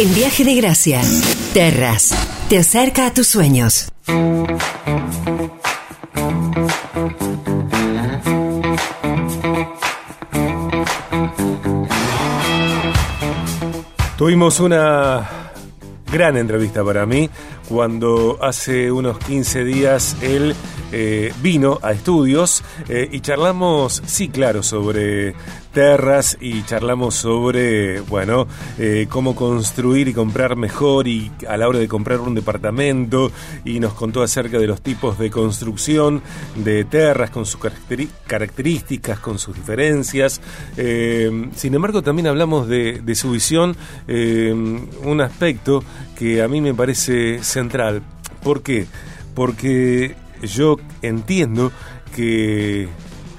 En Viaje de Gracia, Terras, te acerca a tus sueños. Tuvimos una gran entrevista para mí cuando hace unos 15 días él eh, vino a estudios eh, y charlamos, sí, claro, sobre terras y charlamos sobre, bueno, eh, cómo construir y comprar mejor y a la hora de comprar un departamento y nos contó acerca de los tipos de construcción de terras con sus características, con sus diferencias. sin embargo, también hablamos de, de su visión, un aspecto que a mí me parece central. ¿Por qué? Porque yo entiendo que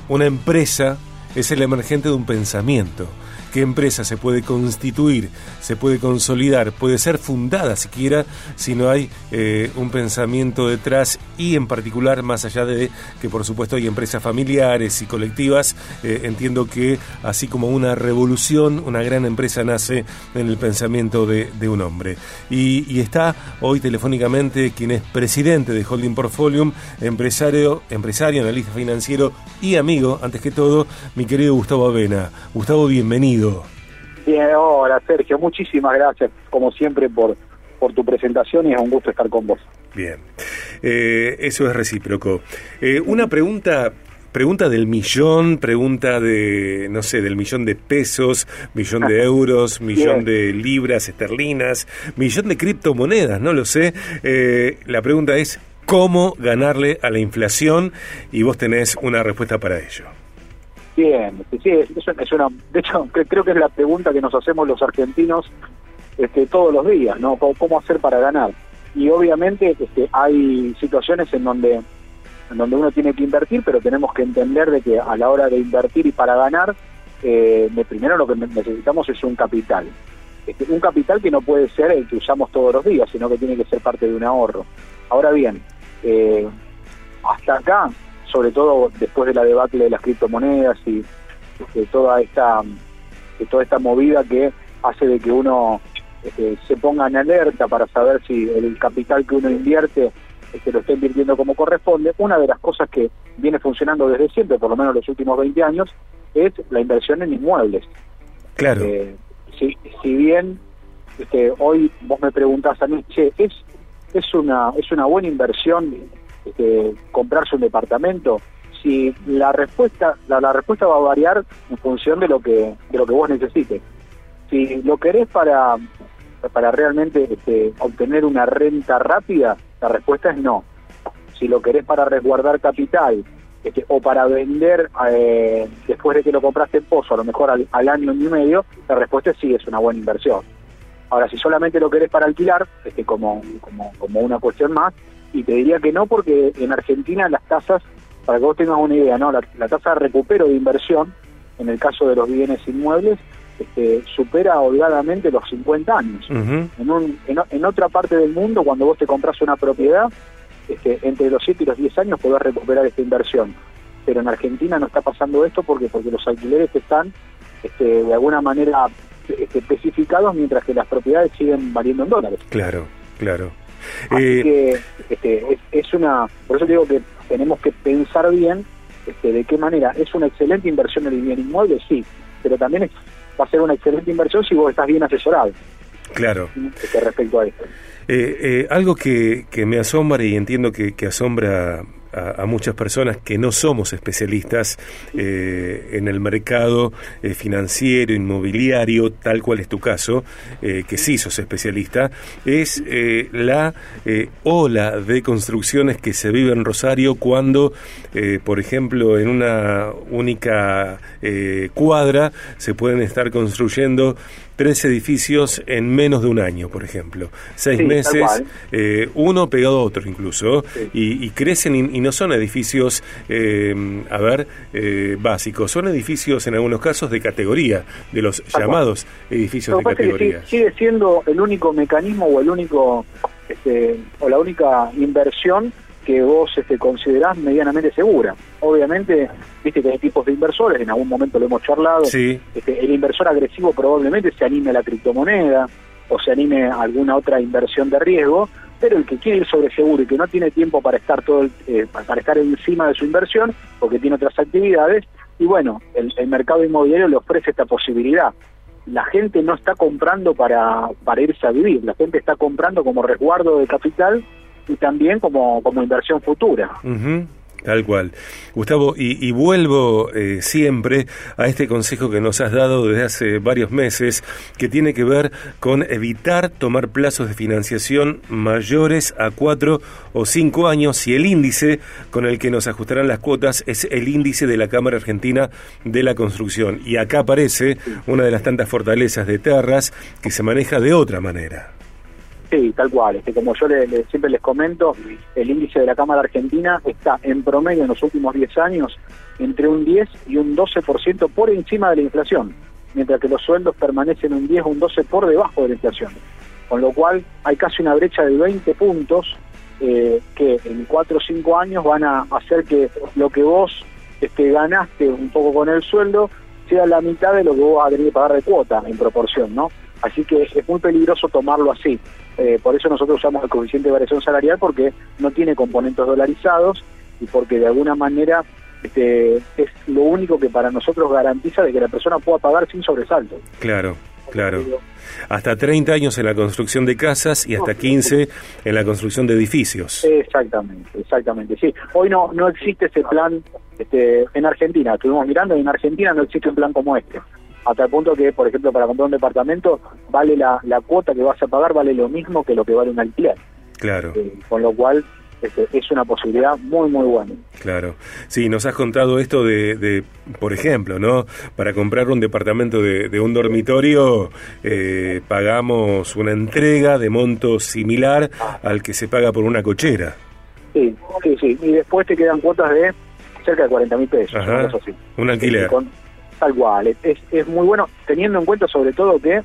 una empresa es el emergente de un pensamiento qué empresa se puede constituir, se puede consolidar, puede ser fundada siquiera si no hay eh, un pensamiento detrás y en particular más allá de que por supuesto hay empresas familiares y colectivas, eh, entiendo que así como una revolución, una gran empresa nace en el pensamiento de, un hombre. Y, está hoy telefónicamente quien es presidente de Holding Portfolio, empresario, empresario, analista financiero y amigo, antes que todo, mi querido Gustavo Avena. Gustavo, bienvenido. Bien, hola Sergio, muchísimas gracias como siempre por, por tu presentación y es un gusto estar con vos. Bien, eh, eso es recíproco. Eh, una pregunta Pregunta del millón, pregunta de, no sé, del millón de pesos, millón de euros, millón de libras esterlinas, millón de criptomonedas, no lo sé. Eh, la pregunta es, ¿cómo ganarle a la inflación? Y vos tenés una respuesta para ello. Bien, sí, es, una, de hecho creo que es la pregunta que nos hacemos los argentinos este, todos los días, ¿no? ¿Cómo, hacer para ganar? Y obviamente este, hay situaciones en donde, en donde uno tiene que invertir, pero tenemos que entender de que a la hora de invertir y para ganar, eh, primero lo que necesitamos es un capital. Este, un capital que no puede ser el que usamos todos los días, sino que tiene que ser parte de un ahorro. Ahora bien, eh, hasta acá sobre todo después de la debacle de las criptomonedas y de toda esta de toda esta movida que hace de que uno este, se ponga en alerta para saber si el capital que uno invierte este, lo está invirtiendo como corresponde. Una de las cosas que viene funcionando desde siempre, por lo menos los últimos 20 años, es la inversión en inmuebles. Claro. Eh, si, si bien este, hoy vos me preguntás a mí, che, ¿es, es, una, ¿es una buena inversión este, comprarse un departamento, si la respuesta la, respuesta va a variar en función de lo que de lo que vos necesites. Si lo querés para para realmente este, obtener una renta rápida, la respuesta es no. Si lo querés para resguardar capital este, o para vender eh, después de que lo compraste en pozo, a lo mejor al, al, año y medio, la respuesta es sí, es una buena inversión. Ahora, si solamente lo querés para alquilar, este, como, como, como una cuestión más, y te diría que no porque en Argentina las tasas, para que vos tengas una idea, no la, tasa de recupero de inversión, en el caso de los bienes inmuebles, este, supera holgadamente los 50 años. en, un, en, otra parte del mundo, cuando vos te compras una propiedad, este, entre los 7 y los 10 años podés recuperar esta inversión. Pero en Argentina no está pasando esto porque porque los alquileres están este, de alguna manera este, especificados mientras que las propiedades siguen valiendo en dólares. Claro, claro. Así eh, que este, es, una, por eso digo que tenemos que pensar bien este, de qué manera es una excelente inversión el bien inmueble, sí, pero también va a ser una excelente inversión si vos estás bien asesorado. Claro. Este, respecto a esto. Eh, eh, algo que, que, me asombra y entiendo que, que asombra a, muchas personas que no somos especialistas eh, en el mercado eh, financiero, inmobiliario, tal cual es tu caso, eh, que sí sos especialista, es la ola de construcciones que se vive en Rosario cuando, por ejemplo, en una única cuadra se pueden estar construyendo tres edificios en menos de un año, por ejemplo. Seis meses, eh, uno pegado a otro incluso, y, crecen y, no son edificios, eh, a ver, eh, básicos, son edificios en algunos casos de categoría, de los llamados edificios de categoría. Sigue siendo el único mecanismo o el único, este, o la única inversión que vos este, considerás medianamente segura. Obviamente, viste que hay tipos de inversores, en algún momento lo hemos charlado, sí. este, el inversor agresivo probablemente se anime a la criptomoneda, o se anime a alguna otra inversión de riesgo, pero el que quiere ir sobre seguro y que no tiene tiempo para estar todo eh, para estar encima de su inversión porque tiene otras actividades y bueno el, mercado inmobiliario le ofrece esta posibilidad la gente no está comprando para para irse a vivir la gente está comprando como resguardo de capital y también como como inversión futura Tal cual. Gustavo, y, vuelvo eh, siempre a este consejo que nos has dado desde hace varios meses, que tiene que ver con evitar tomar plazos de financiación mayores a cuatro o cinco años si el índice con el que nos ajustarán las cuotas es el índice de la Cámara Argentina de la Construcción. Y acá aparece una de las tantas fortalezas de Terras que se maneja de otra manera. Sí, tal cual. Este, como yo siempre les comento, el índice de la Cámara Argentina está en promedio en los últimos 10 años entre un 10 y un 12% por encima de la inflación, mientras que los sueldos permanecen un 10 o un 12 por debajo de la inflación. Con lo cual hay casi una brecha de 20 puntos eh, que en 4 o 5 años van a hacer que lo que vos este, ganaste un poco con el sueldo sea la mitad de lo que vos vas a tener que pagar de cuota en proporción, ¿no? Así que es muy peligroso tomarlo así. Eh, por eso nosotros usamos el coeficiente de variación salarial porque no tiene componentes dolarizados y porque de alguna manera este, es lo único que para nosotros garantiza de que la persona pueda pagar sin sobresalto. Claro, claro. Hasta 30 años en la construcción de casas y hasta 15 en la construcción de edificios. Exactamente, exactamente, sí. Hoy no no existe ese plan este, en Argentina. Estuvimos mirando y en Argentina no existe un plan como este hasta el punto que, por ejemplo, para comprar un departamento, vale la, la cuota que vas a pagar, vale lo mismo que lo que vale un alquiler. Claro. Eh, con lo cual, este, es una posibilidad muy, muy buena. Claro. Sí, nos has contado esto de, de por ejemplo, ¿no? Para comprar un departamento de, de un dormitorio, eh, pagamos una entrega de monto similar al que se paga por una cochera. Sí, sí, sí. Y después te quedan cuotas de cerca de 40 mil pesos. Ajá. Un alquiler. Tal cual, es, es muy bueno, teniendo en cuenta sobre todo que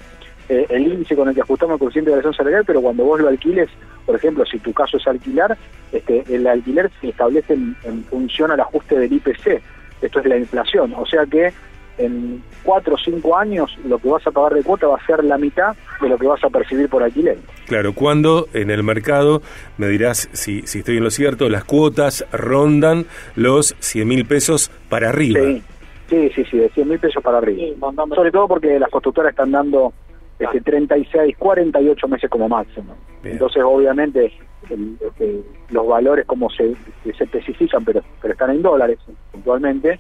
eh, el índice con el que ajustamos el coeficiente de variación salarial, pero cuando vos lo alquiles, por ejemplo, si tu caso es alquilar, este, el alquiler se establece en, función al ajuste del IPC, esto es la inflación, o sea que en cuatro o cinco años lo que vas a pagar de cuota va a ser la mitad de lo que vas a percibir por alquiler. Claro, cuando en el mercado, me dirás si, si estoy en lo cierto, las cuotas rondan los 100 mil pesos para arriba. Sí, sí, sí, de 100 mil pesos para arriba. Sobre todo porque las constructoras están dando este, 36, 48 meses como máximo. Entonces, obviamente, este, los valores como se, se especifican, pero, pero están en dólares puntualmente,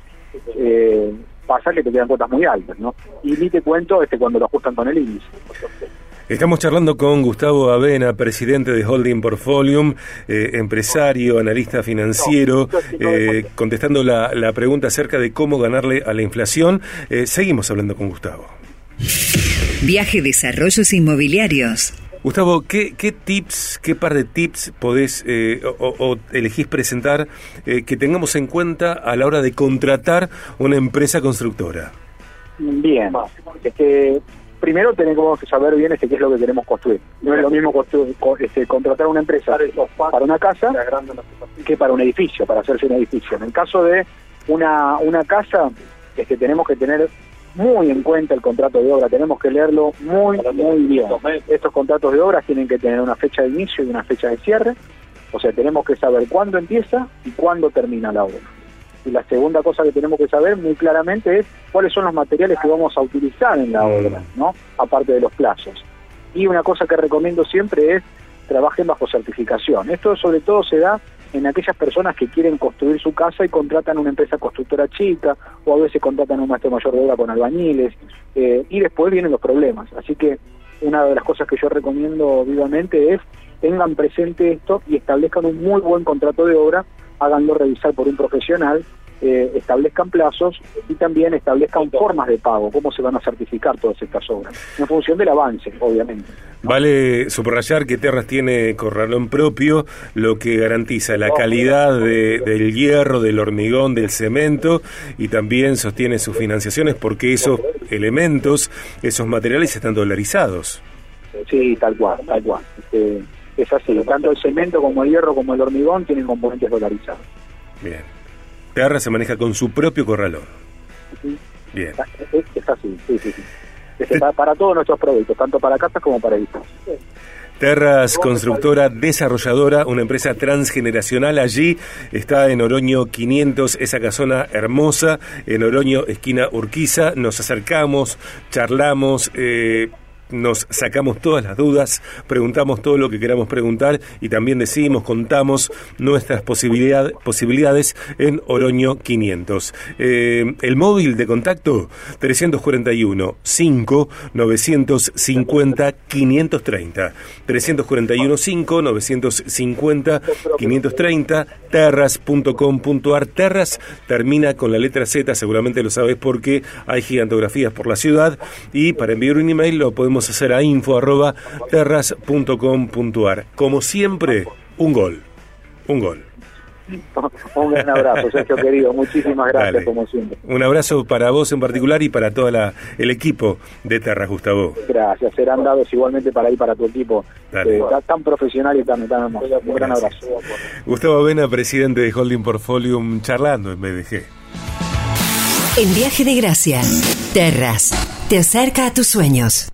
eh, pasa que te quedan cuotas muy altas, ¿no? Y ni te cuento este, cuando lo ajustan con el índice. Estamos charlando con Gustavo Avena, presidente de Holding Portfolium, eh, empresario, analista financiero, eh, contestando la, pregunta acerca de cómo ganarle a la inflación. Eh, seguimos hablando con Gustavo. Viaje Desarrollos Inmobiliarios. Gustavo, ¿qué, tips, qué par de tips podés o, elegís presentar que tengamos en cuenta a la hora de contratar una empresa constructora? Bien, este, primero tenemos que saber bien este, qué es lo que queremos construir. No es lo mismo este, contratar una empresa para una casa que para un edificio, para hacerse un edificio. En el caso de una, una casa, este, tenemos que tener muy en cuenta el contrato de obra, tenemos que leerlo muy, muy bien. Estos contratos de obra tienen que tener una fecha de inicio y una fecha de cierre, o sea, tenemos que saber cuándo empieza y cuándo termina la obra. Y la segunda cosa que tenemos que saber muy claramente es cuáles son los materiales que vamos a utilizar en la mm. obra, ¿no? Aparte de los plazos. Y una cosa que recomiendo siempre es trabajen bajo certificación. Esto sobre todo se da en aquellas personas que quieren construir su casa y contratan una empresa constructora chica o a veces contratan un maestro mayor de obra con albañiles eh, y después vienen los problemas. Así que una de las cosas que yo recomiendo vivamente es tengan presente esto y establezcan un muy buen contrato de obra háganlo revisar por un profesional, eh, establezcan plazos y también establezcan formas de pago, cómo se van a certificar todas estas obras, en función del avance, obviamente. Vale subrayar que Terras tiene corralón propio, lo que garantiza la calidad del hierro, del hormigón, del cemento y también sostiene sus financiaciones porque esos elementos, esos materiales están dolarizados. Sí, tal cual, tal cual. Este, es así, tanto el cemento como el hierro como el hormigón tienen componentes dolarizados. Bien. Terra se maneja con su propio corralón. Bien. Es, así, sí, sí, para, para todos nuestros productos, tanto para casas como para edificios. Terras Constructora Desarrolladora, una empresa transgeneracional. Allí está en Oroño 500, esa casona hermosa, en Oroño, esquina Urquiza. Nos acercamos, charlamos. Eh, nos sacamos todas las dudas, preguntamos todo lo que queramos preguntar y también decimos, contamos nuestras posibilidades en Oroño 500. Eh, el móvil de contacto 341 5 950 530. 341 5 950 530 terras.com.ar. Terras termina con la letra Z, seguramente lo sabes porque hay gigantografías por la ciudad y para enviar un email lo podemos hacer a info arroba terras.com.ar. Como siempre, un gol. Un gol. Un gran abrazo, Sergio querido. Muchísimas gracias, como siempre. Un abrazo para vos en particular y para todo el equipo de Terras, Gustavo. Gracias, serán dados igualmente para ir para tu equipo, eh, tan profesional y tan, tan hermoso. Un gran abrazo. Gustavo Avena, presidente de Holding Portfolium, charlando en BDG. En Viaje de Gracia, Terras, te acerca a tus sueños.